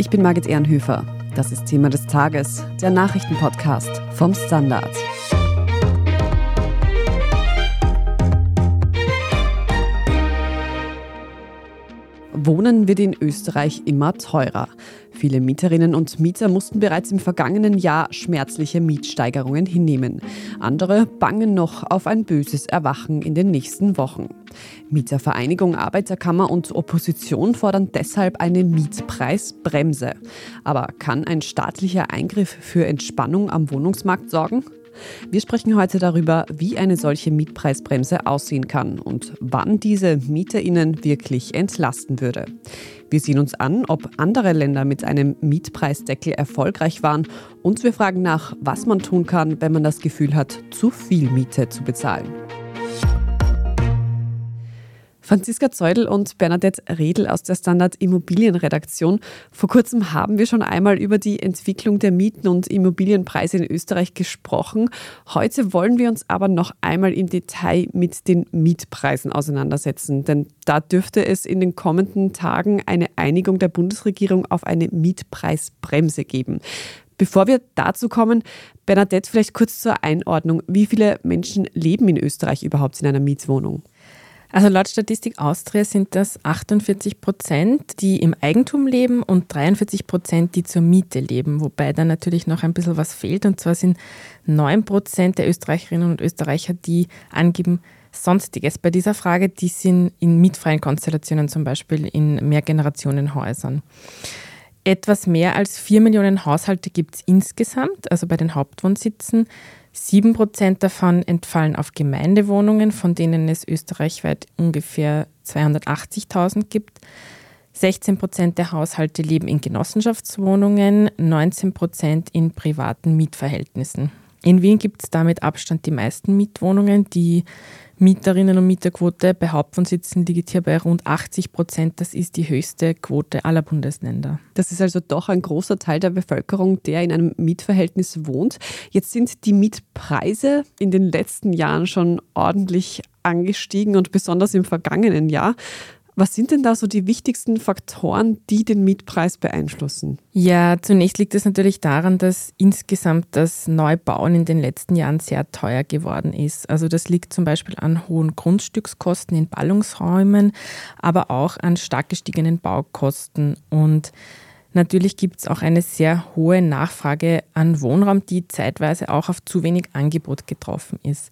Ich bin Margit Ehrenhöfer. Das ist Thema des Tages, der Nachrichtenpodcast vom Standard. Wohnen wird in Österreich immer teurer. Viele Mieterinnen und Mieter mussten bereits im vergangenen Jahr schmerzliche Mietsteigerungen hinnehmen. Andere bangen noch auf ein böses Erwachen in den nächsten Wochen. Mietervereinigung, Arbeiterkammer und Opposition fordern deshalb eine Mietpreisbremse. Aber kann ein staatlicher Eingriff für Entspannung am Wohnungsmarkt sorgen? Wir sprechen heute darüber, wie eine solche Mietpreisbremse aussehen kann und wann diese MieterInnen wirklich entlasten würde. Wir sehen uns an, ob andere Länder mit einem Mietpreisdeckel erfolgreich waren und wir fragen nach, was man tun kann, wenn man das Gefühl hat, zu viel Miete zu bezahlen. Franziska Zeudel und Bernadette Redl aus der Standard Immobilienredaktion. Vor kurzem haben wir schon einmal über die Entwicklung der Mieten und Immobilienpreise in Österreich gesprochen. Heute wollen wir uns aber noch einmal im Detail mit den Mietpreisen auseinandersetzen, denn da dürfte es in den kommenden Tagen eine Einigung der Bundesregierung auf eine Mietpreisbremse geben. Bevor wir dazu kommen, Bernadette, vielleicht kurz zur Einordnung. Wie viele Menschen leben in Österreich überhaupt in einer Mietwohnung? Also laut Statistik Austria sind das 48 Prozent, die im Eigentum leben und 43 Prozent, die zur Miete leben, wobei da natürlich noch ein bisschen was fehlt. Und zwar sind 9 Prozent der Österreicherinnen und Österreicher, die angeben, Sonstiges bei dieser Frage, die sind in mietfreien Konstellationen, zum Beispiel in Mehrgenerationenhäusern. Etwas mehr als 4 Millionen Haushalte gibt es insgesamt, also bei den Hauptwohnsitzen. 7 Prozent davon entfallen auf Gemeindewohnungen, von denen es österreichweit ungefähr 280.000 gibt. 16 Prozent der Haushalte leben in Genossenschaftswohnungen, 19 Prozent in privaten Mietverhältnissen. In Wien gibt es damit Abstand die meisten Mietwohnungen. Die Mieterinnen- und Mieterquote bei Hauptwohnsitzen liegt hier bei rund 80 Prozent. Das ist die höchste Quote aller Bundesländer. Das ist also doch ein großer Teil der Bevölkerung, der in einem Mietverhältnis wohnt. Jetzt sind die Mietpreise in den letzten Jahren schon ordentlich angestiegen und besonders im vergangenen Jahr. Was sind denn da so die wichtigsten Faktoren, die den Mietpreis beeinflussen? Ja, zunächst liegt es natürlich daran, dass insgesamt das Neubauen in den letzten Jahren sehr teuer geworden ist. Also das liegt zum Beispiel an hohen Grundstückskosten in Ballungsräumen, aber auch an stark gestiegenen Baukosten. Und Natürlich gibt es auch eine sehr hohe Nachfrage an Wohnraum, die zeitweise auch auf zu wenig Angebot getroffen ist.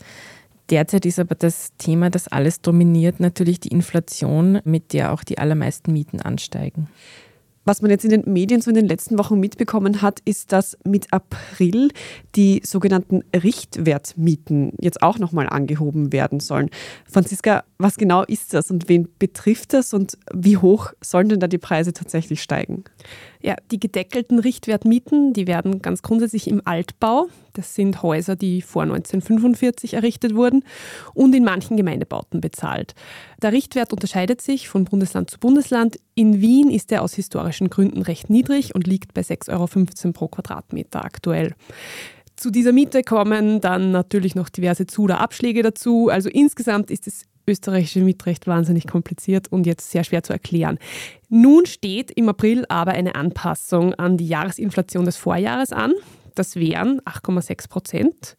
Derzeit ist aber das Thema, das alles dominiert, natürlich die Inflation, mit der auch die allermeisten Mieten ansteigen. Was man jetzt in den Medien so in den letzten Wochen mitbekommen hat, ist, dass mit April die sogenannten Richtwertmieten jetzt auch nochmal angehoben werden sollen. Franziska, was genau ist das und wen betrifft das und wie hoch sollen denn da die Preise tatsächlich steigen? Ja, die gedeckelten Richtwertmieten, die werden ganz grundsätzlich im Altbau, das sind Häuser, die vor 1945 errichtet wurden, und in manchen Gemeindebauten bezahlt. Der Richtwert unterscheidet sich von Bundesland zu Bundesland. In Wien ist er aus historischen Gründen recht niedrig und liegt bei 6,15 Euro pro Quadratmeter aktuell. Zu dieser Miete kommen dann natürlich noch diverse Zu- oder Abschläge dazu. Also insgesamt ist es österreichische Mietrecht wahnsinnig kompliziert und jetzt sehr schwer zu erklären. Nun steht im April aber eine Anpassung an die Jahresinflation des Vorjahres an. Das wären 8,6 Prozent.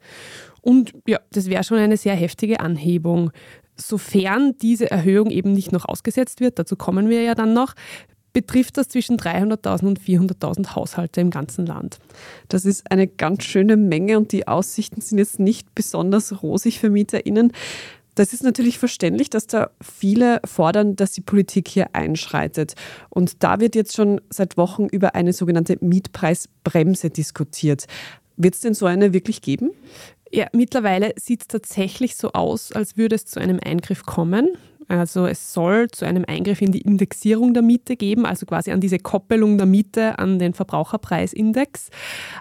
Und ja, das wäre schon eine sehr heftige Anhebung. Sofern diese Erhöhung eben nicht noch ausgesetzt wird, dazu kommen wir ja dann noch, betrifft das zwischen 300.000 und 400.000 Haushalte im ganzen Land. Das ist eine ganz schöne Menge und die Aussichten sind jetzt nicht besonders rosig für MieterInnen. Das ist natürlich verständlich, dass da viele fordern, dass die Politik hier einschreitet. Und da wird jetzt schon seit Wochen über eine sogenannte Mietpreisbremse diskutiert. Wird es denn so eine wirklich geben? Ja, mittlerweile sieht es tatsächlich so aus, als würde es zu einem Eingriff kommen. Also es soll zu einem Eingriff in die Indexierung der Miete geben, also quasi an diese Koppelung der Miete an den Verbraucherpreisindex.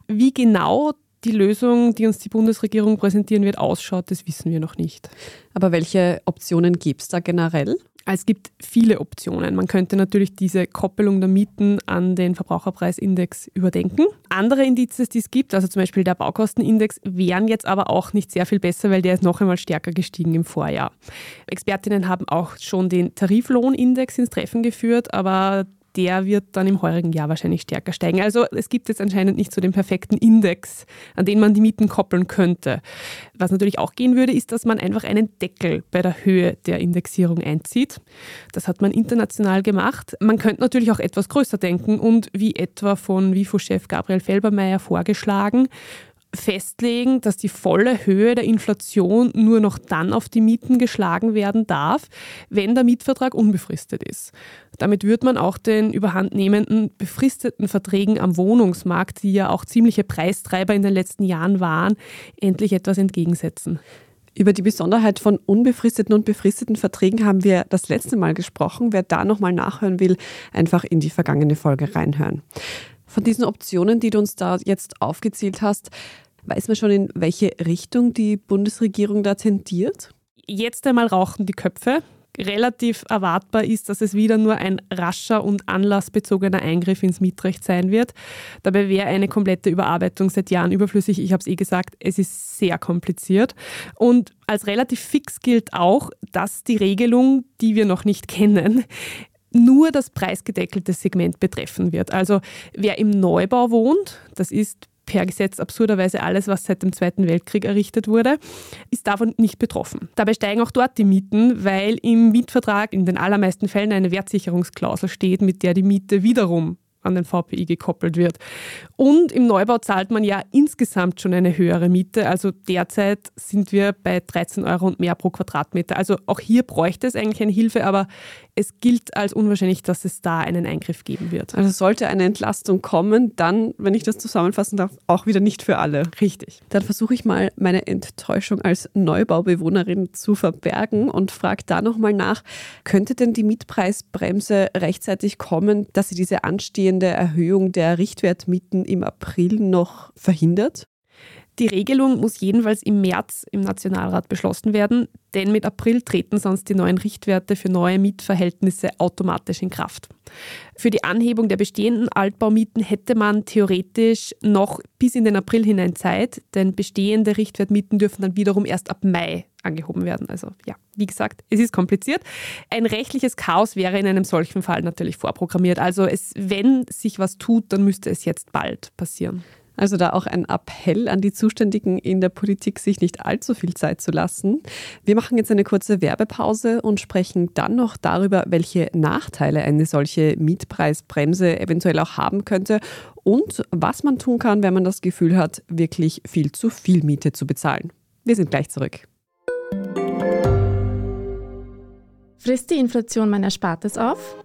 Wie genau die Lösung, die uns die Bundesregierung präsentieren wird, ausschaut, das wissen wir noch nicht. Aber welche Optionen gibt es da generell? Es gibt viele Optionen. Man könnte natürlich diese Koppelung der Mieten an den Verbraucherpreisindex überdenken. Andere Indizes, die es gibt, also zum Beispiel der Baukostenindex, wären jetzt aber auch nicht sehr viel besser, weil der ist noch einmal stärker gestiegen im Vorjahr. Expertinnen haben auch schon den Tariflohnindex ins Treffen geführt, aber der wird dann im heurigen Jahr wahrscheinlich stärker steigen. Also es gibt jetzt anscheinend nicht so den perfekten Index, an den man die Mieten koppeln könnte. Was natürlich auch gehen würde, ist, dass man einfach einen Deckel bei der Höhe der Indexierung einzieht. Das hat man international gemacht. Man könnte natürlich auch etwas größer denken und wie etwa von WIFO-Chef Gabriel Felbermeier vorgeschlagen, festlegen, dass die volle Höhe der Inflation nur noch dann auf die Mieten geschlagen werden darf, wenn der Mietvertrag unbefristet ist. Damit wird man auch den überhandnehmenden befristeten Verträgen am Wohnungsmarkt, die ja auch ziemliche Preistreiber in den letzten Jahren waren, endlich etwas entgegensetzen. Über die Besonderheit von unbefristeten und befristeten Verträgen haben wir das letzte Mal gesprochen. Wer da nochmal nachhören will, einfach in die vergangene Folge reinhören. Von diesen Optionen, die du uns da jetzt aufgezählt hast, weiß man schon, in welche Richtung die Bundesregierung da tendiert? Jetzt einmal rauchen die Köpfe. Relativ erwartbar ist, dass es wieder nur ein rascher und anlassbezogener Eingriff ins Mietrecht sein wird. Dabei wäre eine komplette Überarbeitung seit Jahren überflüssig. Ich habe es eh gesagt, es ist sehr kompliziert. Und als relativ fix gilt auch, dass die Regelung, die wir noch nicht kennen, nur das preisgedeckelte Segment betreffen wird. Also wer im Neubau wohnt, das ist per Gesetz absurderweise alles, was seit dem Zweiten Weltkrieg errichtet wurde, ist davon nicht betroffen. Dabei steigen auch dort die Mieten, weil im Mietvertrag in den allermeisten Fällen eine Wertsicherungsklausel steht, mit der die Miete wiederum an den VPI gekoppelt wird. Und im Neubau zahlt man ja insgesamt schon eine höhere Miete. Also derzeit sind wir bei 13 Euro und mehr pro Quadratmeter. Also auch hier bräuchte es eigentlich eine Hilfe, aber es gilt als unwahrscheinlich, dass es da einen Eingriff geben wird. Also sollte eine Entlastung kommen, dann, wenn ich das zusammenfassen darf, auch wieder nicht für alle. Richtig. Dann versuche ich mal meine Enttäuschung als Neubaubewohnerin zu verbergen und frage da nochmal nach, könnte denn die Mietpreisbremse rechtzeitig kommen, dass sie diese anstehende Erhöhung der Richtwertmieten im April noch verhindert? Die Regelung muss jedenfalls im März im Nationalrat beschlossen werden, denn mit April treten sonst die neuen Richtwerte für neue Mietverhältnisse automatisch in Kraft. Für die Anhebung der bestehenden Altbaumieten hätte man theoretisch noch bis in den April hinein Zeit, denn bestehende Richtwertmieten dürfen dann wiederum erst ab Mai angehoben werden. Also ja, wie gesagt, es ist kompliziert. Ein rechtliches Chaos wäre in einem solchen Fall natürlich vorprogrammiert. Also es, wenn sich was tut, dann müsste es jetzt bald passieren. Also da auch ein Appell an die Zuständigen in der Politik, sich nicht allzu viel Zeit zu lassen. Wir machen jetzt eine kurze Werbepause und sprechen dann noch darüber, welche Nachteile eine solche Mietpreisbremse eventuell auch haben könnte und was man tun kann, wenn man das Gefühl hat, wirklich viel zu viel Miete zu bezahlen. Wir sind gleich zurück. Frisst die Inflation mein Erspartes auf?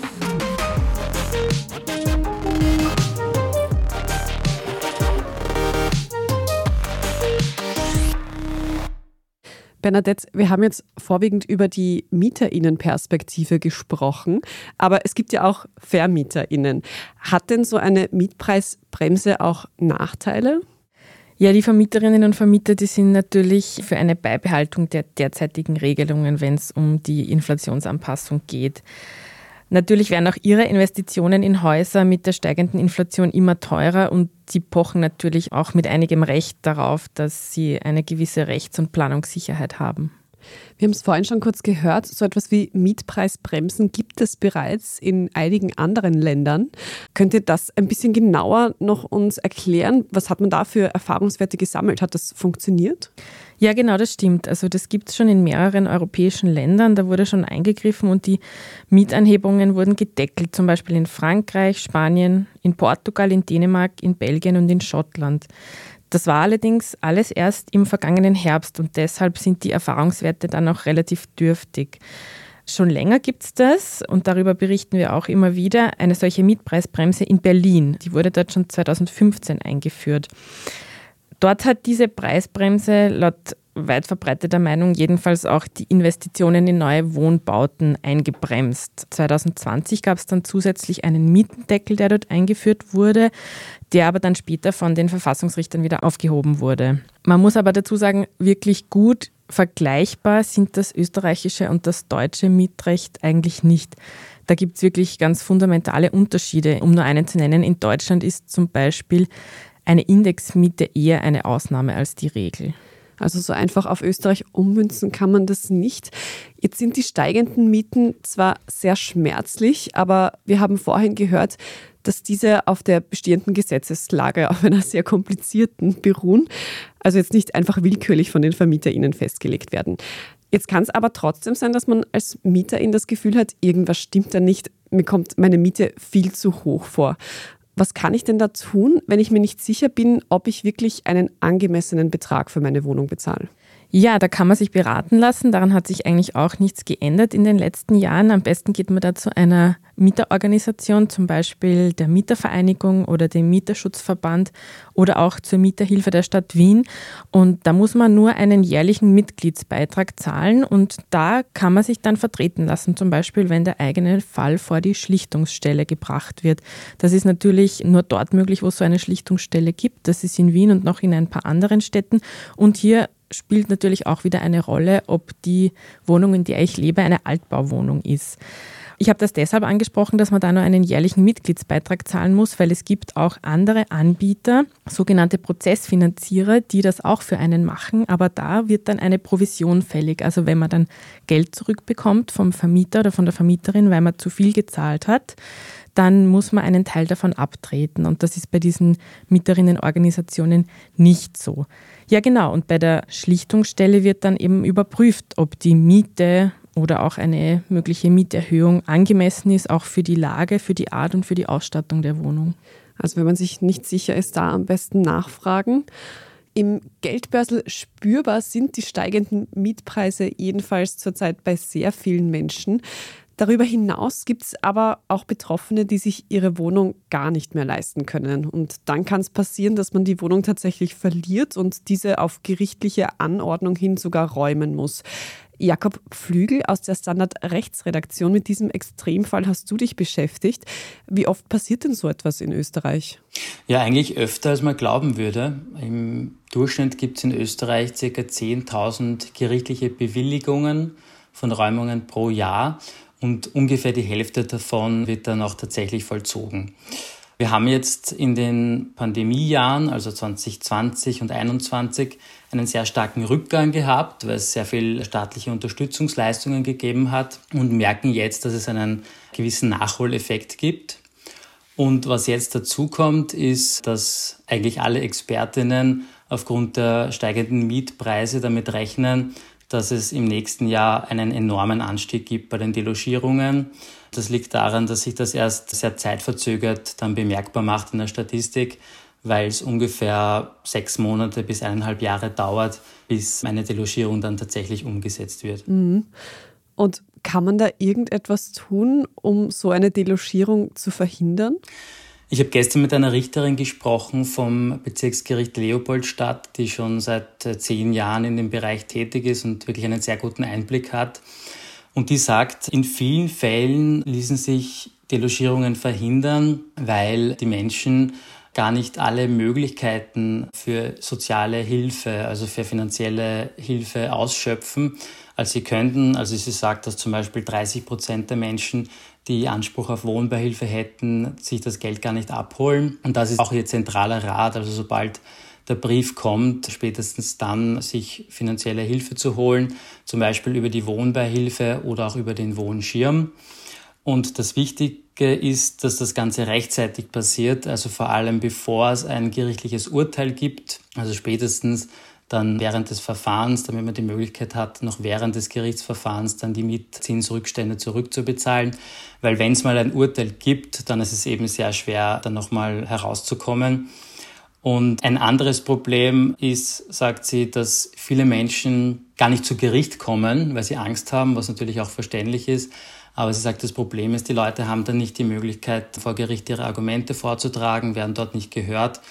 Bernadette, wir haben jetzt vorwiegend über die Mieterinnenperspektive gesprochen, aber es gibt ja auch Vermieterinnen. Hat denn so eine Mietpreisbremse auch Nachteile? Ja, die Vermieterinnen und Vermieter, die sind natürlich für eine Beibehaltung der derzeitigen Regelungen, wenn es um die Inflationsanpassung geht. Natürlich werden auch ihre Investitionen in Häuser mit der steigenden Inflation immer teurer und sie pochen natürlich auch mit einigem Recht darauf, dass sie eine gewisse Rechts- und Planungssicherheit haben. Wir haben es vorhin schon kurz gehört, so etwas wie Mietpreisbremsen gibt es bereits in einigen anderen Ländern. Könnt ihr das ein bisschen genauer noch uns erklären? Was hat man da für Erfahrungswerte gesammelt? Hat das funktioniert? Ja, genau, das stimmt. Also das gibt es schon in mehreren europäischen Ländern. Da wurde schon eingegriffen und die Mietanhebungen wurden gedeckelt, zum Beispiel in Frankreich, Spanien, in Portugal, in Dänemark, in Belgien und in Schottland. Das war allerdings alles erst im vergangenen Herbst und deshalb sind die Erfahrungswerte dann auch relativ dürftig. Schon länger gibt es das und darüber berichten wir auch immer wieder, eine solche Mietpreisbremse in Berlin. Die wurde dort schon 2015 eingeführt. Dort hat diese Preisbremse laut weit verbreiteter Meinung jedenfalls auch die Investitionen in neue Wohnbauten eingebremst. 2020 gab es dann zusätzlich einen Mietendeckel, der dort eingeführt wurde, der aber dann später von den Verfassungsrichtern wieder aufgehoben wurde. Man muss aber dazu sagen, wirklich gut vergleichbar sind das österreichische und das deutsche Mietrecht eigentlich nicht. Da gibt es wirklich ganz fundamentale Unterschiede. Um nur einen zu nennen, in Deutschland ist zum Beispiel eine Indexmiete eher eine Ausnahme als die Regel. Also so einfach auf Österreich ummünzen kann man das nicht. Jetzt sind die steigenden Mieten zwar sehr schmerzlich, aber wir haben vorhin gehört, dass diese auf der bestehenden Gesetzeslage, auf einer sehr komplizierten beruhen, also jetzt nicht einfach willkürlich von den VermieterInnen festgelegt werden. Jetzt kann es aber trotzdem sein, dass man als Mieterin das Gefühl hat, irgendwas stimmt da nicht, mir kommt meine Miete viel zu hoch vor. Was kann ich denn da tun, wenn ich mir nicht sicher bin, ob ich wirklich einen angemessenen Betrag für meine Wohnung bezahle? Ja, da kann man sich beraten lassen. Daran hat sich eigentlich auch nichts geändert in den letzten Jahren. Am besten geht man da zu einer Mieterorganisation, zum Beispiel der Mietervereinigung oder dem Mieterschutzverband oder auch zur Mieterhilfe der Stadt Wien. Und da muss man nur einen jährlichen Mitgliedsbeitrag zahlen und da kann man sich dann vertreten lassen, zum Beispiel wenn der eigene Fall vor die Schlichtungsstelle gebracht wird. Das ist natürlich nur dort möglich, wo es so eine Schlichtungsstelle gibt. Das ist in Wien und noch in ein paar anderen Städten. Und hier spielt natürlich auch wieder eine Rolle, ob die Wohnung, in der ich lebe, eine Altbauwohnung ist. Ich habe das deshalb angesprochen, dass man da nur einen jährlichen Mitgliedsbeitrag zahlen muss, weil es gibt auch andere Anbieter, sogenannte Prozessfinanzierer, die das auch für einen machen, aber da wird dann eine Provision fällig. Also wenn man dann Geld zurückbekommt vom Vermieter oder von der Vermieterin, weil man zu viel gezahlt hat, dann muss man einen Teil davon abtreten. Und das ist bei diesen Mieterinnenorganisationen nicht so. Ja, genau. Und bei der Schlichtungsstelle wird dann eben überprüft, ob die Miete oder auch eine mögliche Mieterhöhung angemessen ist, auch für die Lage, für die Art und für die Ausstattung der Wohnung. Also wenn man sich nicht sicher ist, da am besten nachfragen. Im Geldbörsel spürbar sind die steigenden Mietpreise jedenfalls zurzeit bei sehr vielen Menschen. Darüber hinaus gibt es aber auch Betroffene, die sich ihre Wohnung gar nicht mehr leisten können. Und dann kann es passieren, dass man die Wohnung tatsächlich verliert und diese auf gerichtliche Anordnung hin sogar räumen muss. Jakob Flügel aus der Standard Rechtsredaktion. Mit diesem Extremfall hast du dich beschäftigt. Wie oft passiert denn so etwas in Österreich? Ja, eigentlich öfter, als man glauben würde. Im Durchschnitt gibt es in Österreich ca. 10.000 gerichtliche Bewilligungen von Räumungen pro Jahr und ungefähr die Hälfte davon wird dann auch tatsächlich vollzogen. Wir haben jetzt in den Pandemiejahren, also 2020 und 2021, einen sehr starken Rückgang gehabt, weil es sehr viel staatliche Unterstützungsleistungen gegeben hat und merken jetzt, dass es einen gewissen Nachholeffekt gibt. Und was jetzt dazu kommt, ist, dass eigentlich alle Expertinnen aufgrund der steigenden Mietpreise damit rechnen, dass es im nächsten Jahr einen enormen Anstieg gibt bei den Delogierungen. Das liegt daran, dass sich das erst sehr zeitverzögert dann bemerkbar macht in der Statistik, weil es ungefähr sechs Monate bis eineinhalb Jahre dauert, bis eine Delogierung dann tatsächlich umgesetzt wird. Mhm. Und kann man da irgendetwas tun, um so eine Delogierung zu verhindern? Ich habe gestern mit einer Richterin gesprochen vom Bezirksgericht Leopoldstadt, die schon seit äh, zehn Jahren in dem Bereich tätig ist und wirklich einen sehr guten Einblick hat. Und die sagt, in vielen Fällen ließen sich Delogierungen verhindern, weil die Menschen gar nicht alle Möglichkeiten für soziale Hilfe, also für finanzielle Hilfe ausschöpfen, als sie könnten. Also sie sagt, dass zum Beispiel 30 Prozent der Menschen die Anspruch auf Wohnbeihilfe hätten, sich das Geld gar nicht abholen. Und das ist auch ihr zentraler Rat. Also sobald der Brief kommt, spätestens dann sich finanzielle Hilfe zu holen, zum Beispiel über die Wohnbeihilfe oder auch über den Wohnschirm. Und das Wichtige ist, dass das Ganze rechtzeitig passiert, also vor allem bevor es ein gerichtliches Urteil gibt, also spätestens dann während des Verfahrens, damit man die Möglichkeit hat, noch während des Gerichtsverfahrens dann die Mietzinsrückstände zurückzubezahlen. Weil wenn es mal ein Urteil gibt, dann ist es eben sehr schwer, dann nochmal herauszukommen. Und ein anderes Problem ist, sagt sie, dass viele Menschen gar nicht zu Gericht kommen, weil sie Angst haben, was natürlich auch verständlich ist. Aber sie sagt, das Problem ist, die Leute haben dann nicht die Möglichkeit, vor Gericht ihre Argumente vorzutragen, werden dort nicht gehört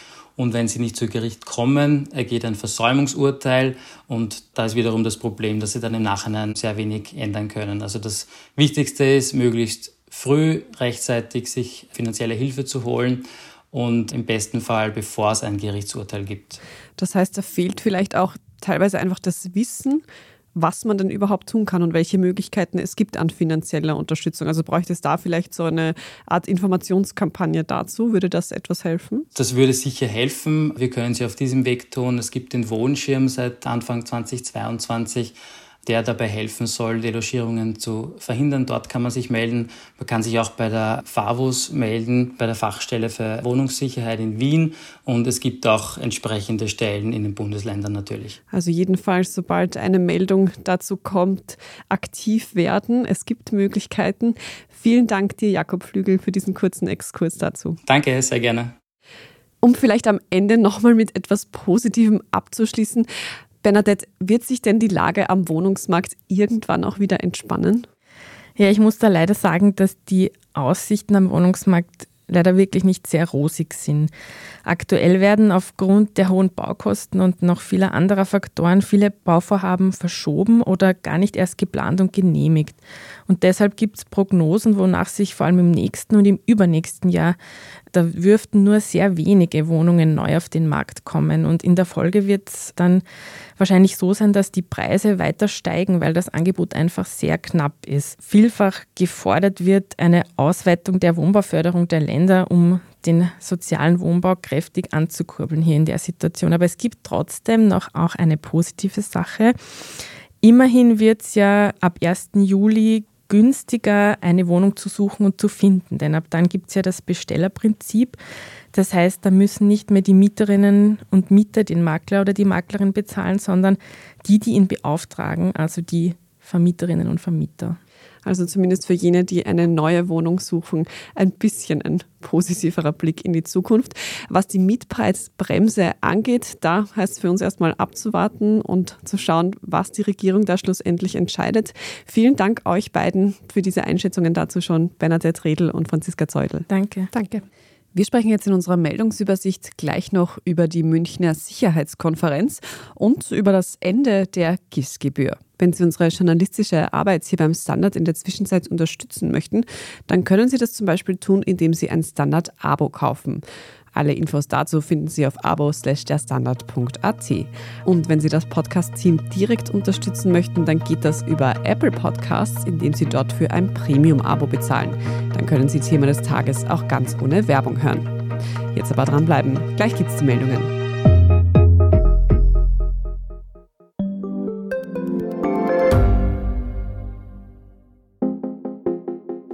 Und wenn sie nicht zu Gericht kommen, ergeht ein Versäumungsurteil und da ist wiederum das Problem, dass sie dann im Nachhinein sehr wenig ändern können. Also das Wichtigste ist, möglichst früh rechtzeitig sich finanzielle Hilfe zu holen und im besten Fall, bevor es ein Gerichtsurteil gibt. Das heißt, da fehlt vielleicht auch teilweise einfach das Wissen, was man denn überhaupt tun kann und welche Möglichkeiten es gibt an finanzieller Unterstützung. Also bräuchte es da vielleicht so eine Art Informationskampagne dazu? Würde das etwas helfen? Das würde sicher helfen. Wir können sie auf diesem Weg tun. Es gibt den Wohnschirm seit Anfang 2022 der dabei helfen soll, Delogierungen zu verhindern. Dort kann man sich melden. Man kann sich auch bei der FAVUS melden, bei der Fachstelle für Wohnungssicherheit in Wien. Und es gibt auch entsprechende Stellen in den Bundesländern natürlich. Also jedenfalls, sobald eine Meldung dazu kommt, aktiv werden. Es gibt Möglichkeiten. Vielen Dank dir, Jakob Flügel, für diesen kurzen Exkurs dazu. Danke, sehr gerne. Um vielleicht am Ende nochmal mit etwas Positivem abzuschließen. Bernadette, wird sich denn die Lage am Wohnungsmarkt irgendwann auch wieder entspannen? Ja, ich muss da leider sagen, dass die Aussichten am Wohnungsmarkt leider wirklich nicht sehr rosig sind. Aktuell werden aufgrund der hohen Baukosten und noch vieler anderer Faktoren viele Bauvorhaben verschoben oder gar nicht erst geplant und genehmigt. Und deshalb gibt es Prognosen, wonach sich vor allem im nächsten und im übernächsten Jahr da dürften nur sehr wenige Wohnungen neu auf den Markt kommen. Und in der Folge wird es dann wahrscheinlich so sein, dass die Preise weiter steigen, weil das Angebot einfach sehr knapp ist. Vielfach gefordert wird eine Ausweitung der Wohnbauförderung der Länder, um den sozialen Wohnbau kräftig anzukurbeln hier in der Situation. Aber es gibt trotzdem noch auch eine positive Sache. Immerhin wird es ja ab 1. Juli günstiger, eine Wohnung zu suchen und zu finden. Denn ab dann gibt es ja das Bestellerprinzip. Das heißt, da müssen nicht mehr die Mieterinnen und Mieter den Makler oder die Maklerin bezahlen, sondern die, die ihn beauftragen, also die Vermieterinnen und Vermieter. Also zumindest für jene, die eine neue Wohnung suchen, ein bisschen ein positiverer Blick in die Zukunft. Was die Mietpreisbremse angeht, da heißt es für uns erstmal abzuwarten und zu schauen, was die Regierung da schlussendlich entscheidet. Vielen Dank euch beiden für diese Einschätzungen dazu schon, Bernadette Redl und Franziska Zeudel. Danke. Danke. Wir sprechen jetzt in unserer Meldungsübersicht gleich noch über die Münchner Sicherheitskonferenz und über das Ende der GIS-Gebühr. Wenn Sie unsere journalistische Arbeit hier beim Standard in der Zwischenzeit unterstützen möchten, dann können Sie das zum Beispiel tun, indem Sie ein Standard-Abo kaufen. Alle Infos dazu finden Sie auf abo/derstandard.at. Und wenn Sie das Podcast-Team direkt unterstützen möchten, dann geht das über Apple Podcasts, indem Sie dort für ein Premium-Abo bezahlen. Dann können Sie Thema des Tages auch ganz ohne Werbung hören. Jetzt aber dranbleiben. Gleich gibt's die Meldungen.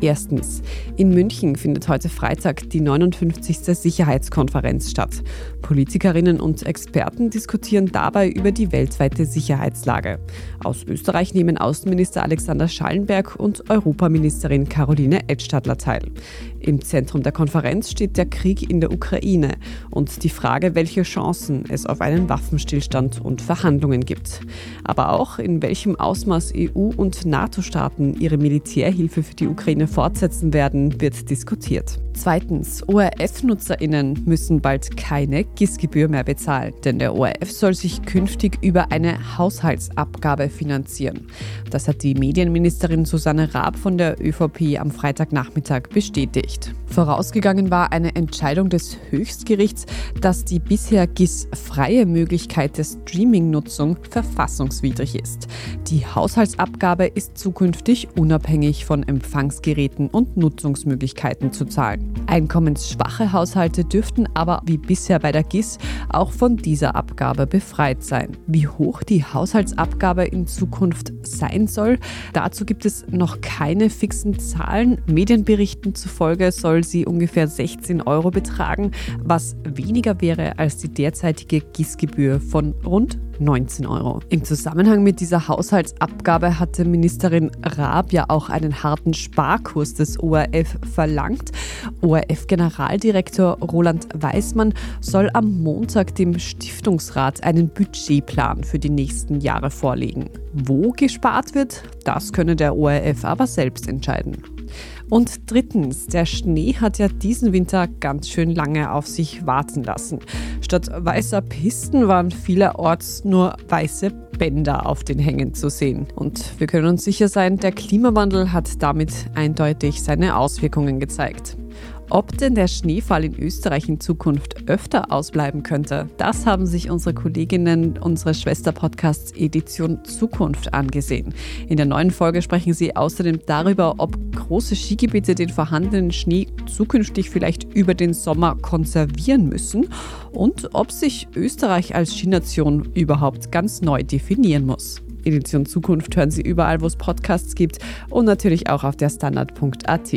Erstens. In München findet heute Freitag die 59. Sicherheitskonferenz statt. Politikerinnen und Experten diskutieren dabei über die weltweite Sicherheitslage. Aus Österreich nehmen Außenminister Alexander Schallenberg und Europaministerin Caroline Edstadler teil. Im Zentrum der Konferenz steht der Krieg in der Ukraine und die Frage, welche Chancen es auf einen Waffenstillstand und Verhandlungen gibt. Aber auch in welchem Ausmaß EU und NATO-Staaten ihre Militärhilfe für die Ukraine fortsetzen werden, wird diskutiert. Zweitens, ORF-NutzerInnen müssen bald keine GIS-Gebühr mehr bezahlen, denn der ORF soll sich künftig über eine Haushaltsabgabe finanzieren. Das hat die Medienministerin Susanne Raab von der ÖVP am Freitagnachmittag bestätigt. Vorausgegangen war eine Entscheidung des Höchstgerichts, dass die bisher GIS-freie Möglichkeit der Streaming-Nutzung verfassungswidrig ist. Die Haushaltsabgabe ist zukünftig unabhängig von Empfangsgeräten und Nutzungsmöglichkeiten zu zahlen. Einkommensschwache Haushalte dürften aber wie bisher bei der GIS auch von dieser Abgabe befreit sein. Wie hoch die Haushaltsabgabe in Zukunft sein soll, dazu gibt es noch keine fixen Zahlen. Medienberichten zufolge Folge soll sie ungefähr 16 Euro betragen, was weniger wäre als die derzeitige GIS-Gebühr von rund 19 Euro. Im Zusammenhang mit dieser Haushaltsabgabe hatte Ministerin Raab ja auch einen harten Sparkurs des ORF verlangt. ORF-Generaldirektor Roland Weismann soll am Montag dem Stiftungsrat einen Budgetplan für die nächsten Jahre vorlegen. Wo gespart wird, das könne der ORF aber selbst entscheiden. Und drittens, der Schnee hat ja diesen Winter ganz schön lange auf sich warten lassen. Statt weißer Pisten waren vielerorts nur weiße Bänder auf den Hängen zu sehen. Und wir können uns sicher sein, der Klimawandel hat damit eindeutig seine Auswirkungen gezeigt. Ob denn der Schneefall in Österreich in Zukunft öfter ausbleiben könnte, das haben sich unsere Kolleginnen unseres Schwesterpodcasts Edition Zukunft angesehen. In der neuen Folge sprechen sie außerdem darüber, ob große Skigebiete den vorhandenen Schnee zukünftig vielleicht über den Sommer konservieren müssen und ob sich Österreich als Skination überhaupt ganz neu definieren muss. Edition Zukunft hören Sie überall, wo es Podcasts gibt und natürlich auch auf der Standard.at.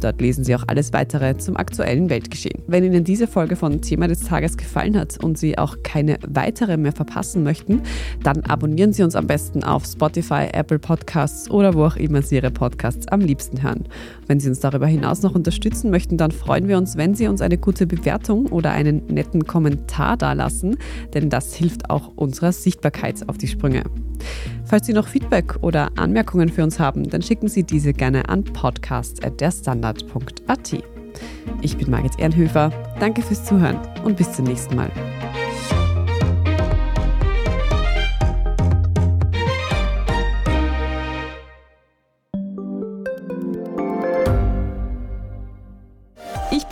Dort lesen Sie auch alles weitere zum aktuellen Weltgeschehen. Wenn Ihnen diese Folge von Thema des Tages gefallen hat und Sie auch keine weitere mehr verpassen möchten, dann abonnieren Sie uns am besten auf Spotify, Apple Podcasts oder wo auch immer Sie Ihre Podcasts am liebsten hören. Wenn Sie uns darüber hinaus noch unterstützen möchten, dann freuen wir uns, wenn Sie uns eine gute Bewertung oder einen netten Kommentar dalassen, denn das hilft auch unserer Sichtbarkeit auf die Sprünge. Falls Sie noch Feedback oder Anmerkungen für uns haben, dann schicken Sie diese gerne an podcast.derstandard.at. Ich bin Margit Ehrenhöfer. Danke fürs Zuhören und bis zum nächsten Mal.